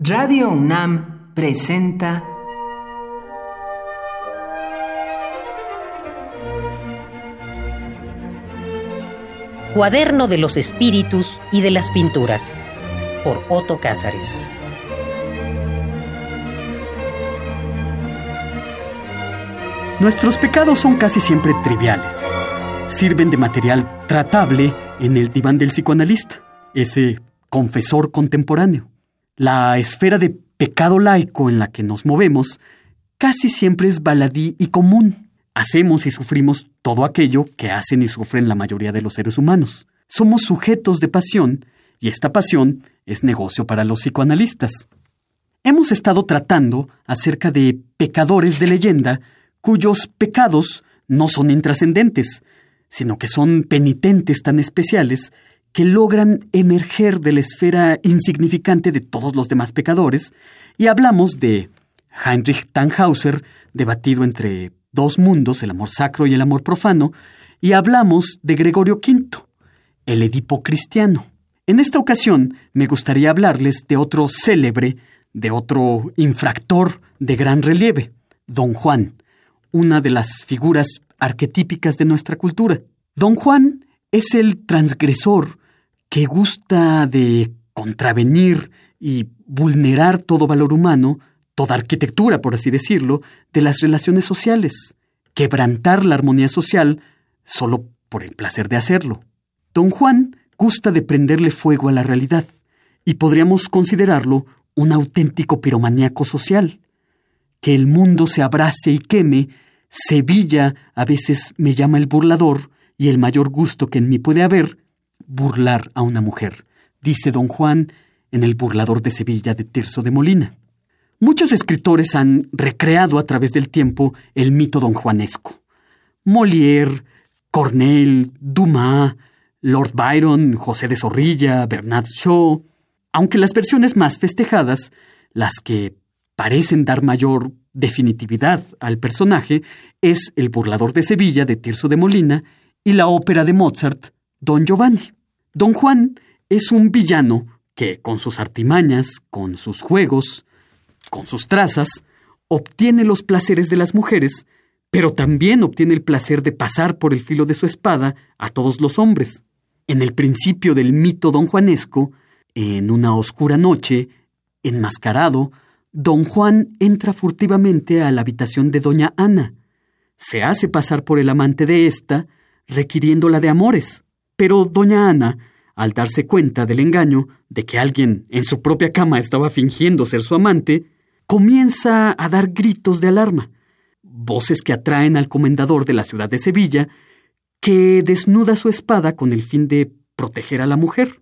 Radio UNAM presenta Cuaderno de los Espíritus y de las Pinturas por Otto Cázares. Nuestros pecados son casi siempre triviales. Sirven de material tratable en el diván del psicoanalista, ese confesor contemporáneo. La esfera de pecado laico en la que nos movemos casi siempre es baladí y común. Hacemos y sufrimos todo aquello que hacen y sufren la mayoría de los seres humanos. Somos sujetos de pasión y esta pasión es negocio para los psicoanalistas. Hemos estado tratando acerca de pecadores de leyenda cuyos pecados no son intrascendentes, sino que son penitentes tan especiales que logran emerger de la esfera insignificante de todos los demás pecadores, y hablamos de Heinrich Tannhauser, debatido entre dos mundos, el amor sacro y el amor profano, y hablamos de Gregorio V, el Edipo cristiano. En esta ocasión me gustaría hablarles de otro célebre, de otro infractor de gran relieve, Don Juan, una de las figuras arquetípicas de nuestra cultura. Don Juan es el transgresor que gusta de contravenir y vulnerar todo valor humano, toda arquitectura, por así decirlo, de las relaciones sociales, quebrantar la armonía social solo por el placer de hacerlo. Don Juan gusta de prenderle fuego a la realidad, y podríamos considerarlo un auténtico piromaníaco social, que el mundo se abrace y queme, Sevilla a veces me llama el burlador, y el mayor gusto que en mí puede haber, burlar a una mujer, dice don Juan en El burlador de Sevilla de Tirso de Molina. Muchos escritores han recreado a través del tiempo el mito don Juanesco. Molière, Cornell, Dumas, Lord Byron, José de Zorrilla, Bernard Shaw, aunque las versiones más festejadas, las que parecen dar mayor definitividad al personaje, es El burlador de Sevilla de Tirso de Molina y la ópera de Mozart, Don Giovanni. Don Juan es un villano que, con sus artimañas, con sus juegos, con sus trazas, obtiene los placeres de las mujeres, pero también obtiene el placer de pasar por el filo de su espada a todos los hombres. En el principio del mito don Juanesco, en una oscura noche, enmascarado, don Juan entra furtivamente a la habitación de doña Ana. Se hace pasar por el amante de ésta, requiriéndola de amores. Pero doña Ana, al darse cuenta del engaño, de que alguien en su propia cama estaba fingiendo ser su amante, comienza a dar gritos de alarma, voces que atraen al comendador de la ciudad de Sevilla, que desnuda su espada con el fin de proteger a la mujer.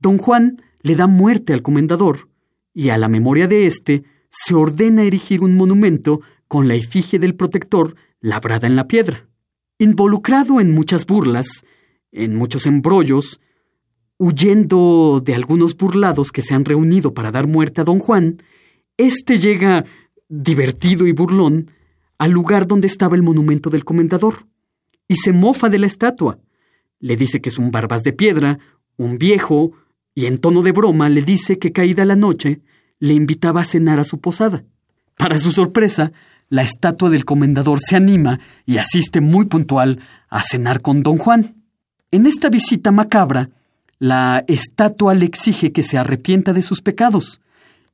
Don Juan le da muerte al comendador, y a la memoria de éste se ordena erigir un monumento con la efigie del protector labrada en la piedra. Involucrado en muchas burlas, en muchos embrollos, huyendo de algunos burlados que se han reunido para dar muerte a don Juan, éste llega, divertido y burlón, al lugar donde estaba el monumento del comendador, y se mofa de la estatua. Le dice que es un barbas de piedra, un viejo, y en tono de broma le dice que caída la noche, le invitaba a cenar a su posada. Para su sorpresa, la estatua del comendador se anima y asiste muy puntual a cenar con don Juan. En esta visita macabra, la estatua le exige que se arrepienta de sus pecados,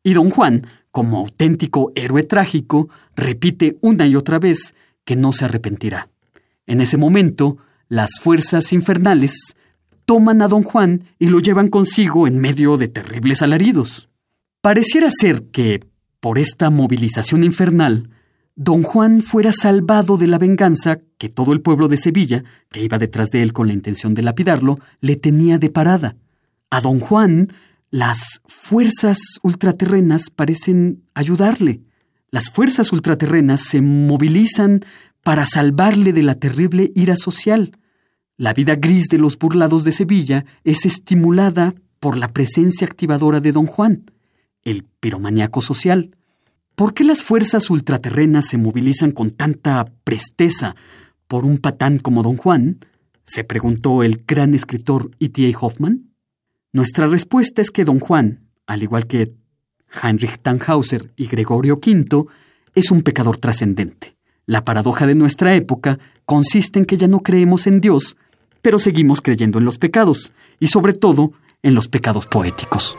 y don Juan, como auténtico héroe trágico, repite una y otra vez que no se arrepentirá. En ese momento, las fuerzas infernales toman a don Juan y lo llevan consigo en medio de terribles alaridos. Pareciera ser que, por esta movilización infernal, don Juan fuera salvado de la venganza que todo el pueblo de Sevilla, que iba detrás de él con la intención de lapidarlo, le tenía de parada. A don Juan, las fuerzas ultraterrenas parecen ayudarle. Las fuerzas ultraterrenas se movilizan para salvarle de la terrible ira social. La vida gris de los burlados de Sevilla es estimulada por la presencia activadora de don Juan, el piromaníaco social. ¿Por qué las fuerzas ultraterrenas se movilizan con tanta presteza por un patán como Don Juan? se preguntó el gran escritor E.T.A. Hoffman. Nuestra respuesta es que Don Juan, al igual que Heinrich Tannhauser y Gregorio V, es un pecador trascendente. La paradoja de nuestra época consiste en que ya no creemos en Dios, pero seguimos creyendo en los pecados, y sobre todo en los pecados poéticos.